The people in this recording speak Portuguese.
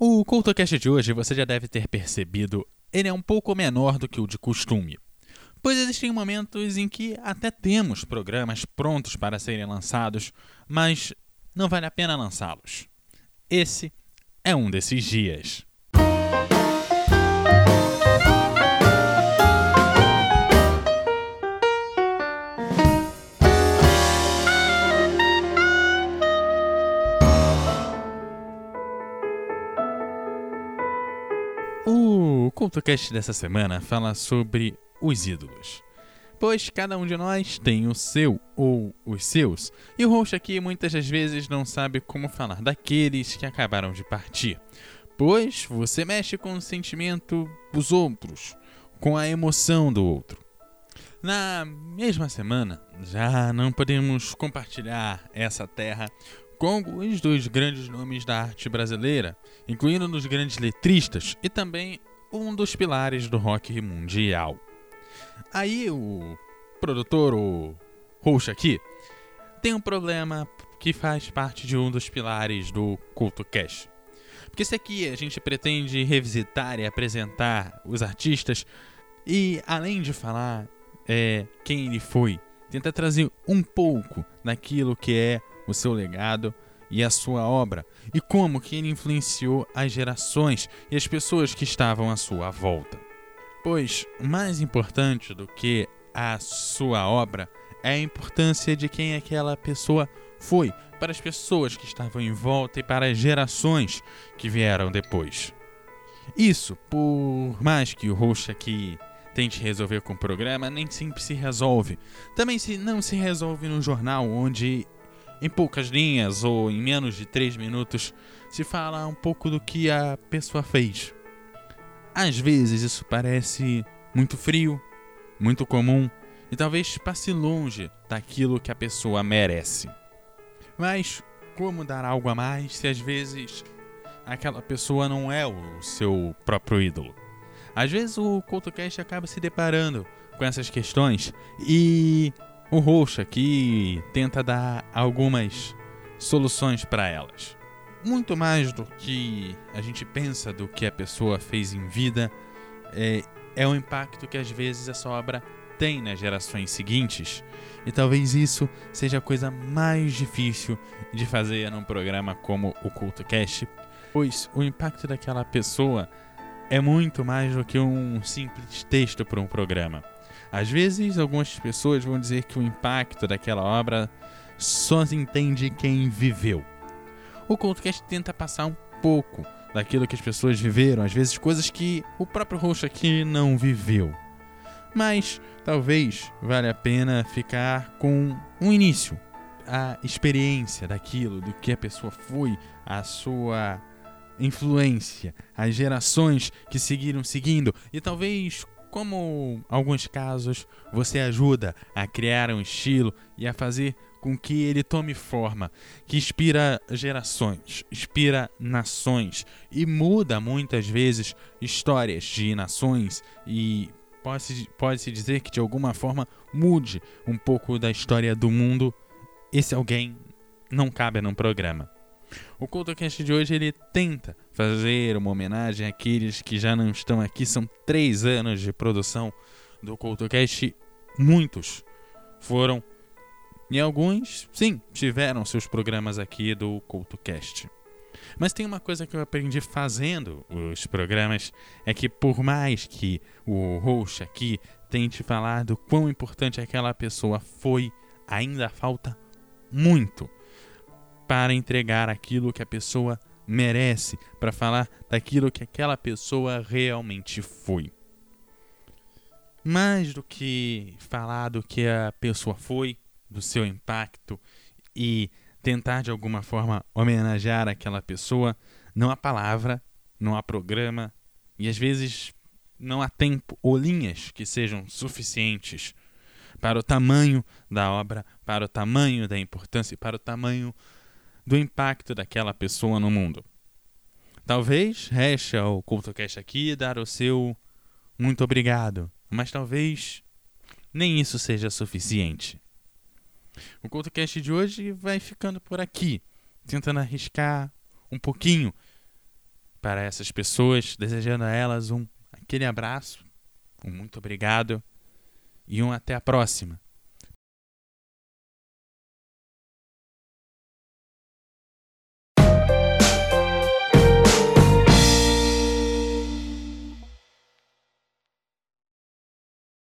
O CultoCast de hoje, você já deve ter percebido, ele é um pouco menor do que o de costume. Pois existem momentos em que até temos programas prontos para serem lançados, mas não vale a pena lançá-los. Esse é um desses dias. O CultoCast dessa semana fala sobre os ídolos. Pois cada um de nós tem o seu ou os seus, e o host aqui muitas das vezes não sabe como falar daqueles que acabaram de partir. Pois você mexe com o sentimento dos outros, com a emoção do outro. Na mesma semana, já não podemos compartilhar essa terra com alguns dos grandes nomes da arte brasileira, incluindo nos grandes letristas e também um dos pilares do rock mundial. Aí o produtor, o host aqui, tem um problema que faz parte de um dos pilares do Culto Cash. Porque se aqui a gente pretende revisitar e apresentar os artistas e além de falar é, quem ele foi, tentar trazer um pouco daquilo que é o seu legado e a sua obra e como que ele influenciou as gerações e as pessoas que estavam à sua volta. Pois mais importante do que a sua obra é a importância de quem aquela pessoa foi para as pessoas que estavam em volta e para as gerações que vieram depois. Isso, por mais que o host aqui tente resolver com o programa, nem sempre se resolve. Também se não se resolve no jornal, onde em poucas linhas ou em menos de 3 minutos se fala um pouco do que a pessoa fez. Às vezes isso parece muito frio, muito comum e talvez passe longe daquilo que a pessoa merece. Mas como dar algo a mais se às vezes aquela pessoa não é o seu próprio ídolo? Às vezes o CultoCast acaba se deparando com essas questões e o Roxa aqui tenta dar algumas soluções para elas muito mais do que a gente pensa do que a pessoa fez em vida, é, é o impacto que às vezes essa obra tem nas gerações seguintes. E talvez isso seja a coisa mais difícil de fazer num programa como o CultoCast, pois o impacto daquela pessoa é muito mais do que um simples texto para um programa. Às vezes, algumas pessoas vão dizer que o impacto daquela obra só se entende quem viveu o CultoCast tenta passar um pouco daquilo que as pessoas viveram, às vezes coisas que o próprio host aqui não viveu. Mas talvez valha a pena ficar com um início, a experiência daquilo, do que a pessoa foi, a sua influência, as gerações que seguiram seguindo e talvez como alguns casos você ajuda a criar um estilo e a fazer com que ele tome forma, que inspira gerações, inspira nações e muda muitas vezes histórias de nações e pode-se pode dizer que de alguma forma mude um pouco da história do mundo. Esse alguém não cabe num programa. O CultoCast de hoje ele tenta fazer uma homenagem àqueles que já não estão aqui. São três anos de produção do CultoCast. Muitos foram e alguns, sim, tiveram seus programas aqui do CultoCast. Mas tem uma coisa que eu aprendi fazendo os programas, é que por mais que o host aqui tente falar do quão importante aquela pessoa foi, ainda falta muito para entregar aquilo que a pessoa merece, para falar daquilo que aquela pessoa realmente foi. Mais do que falar do que a pessoa foi, do seu impacto e tentar de alguma forma homenagear aquela pessoa, não há palavra, não há programa e às vezes não há tempo ou linhas que sejam suficientes para o tamanho da obra, para o tamanho da importância e para o tamanho do impacto daquela pessoa no mundo. Talvez reste ao CultoCast aqui dar o seu muito obrigado, mas talvez nem isso seja suficiente. O CultoCast de hoje vai ficando por aqui, tentando arriscar um pouquinho para essas pessoas, desejando a elas um aquele abraço, um muito obrigado e um até a próxima.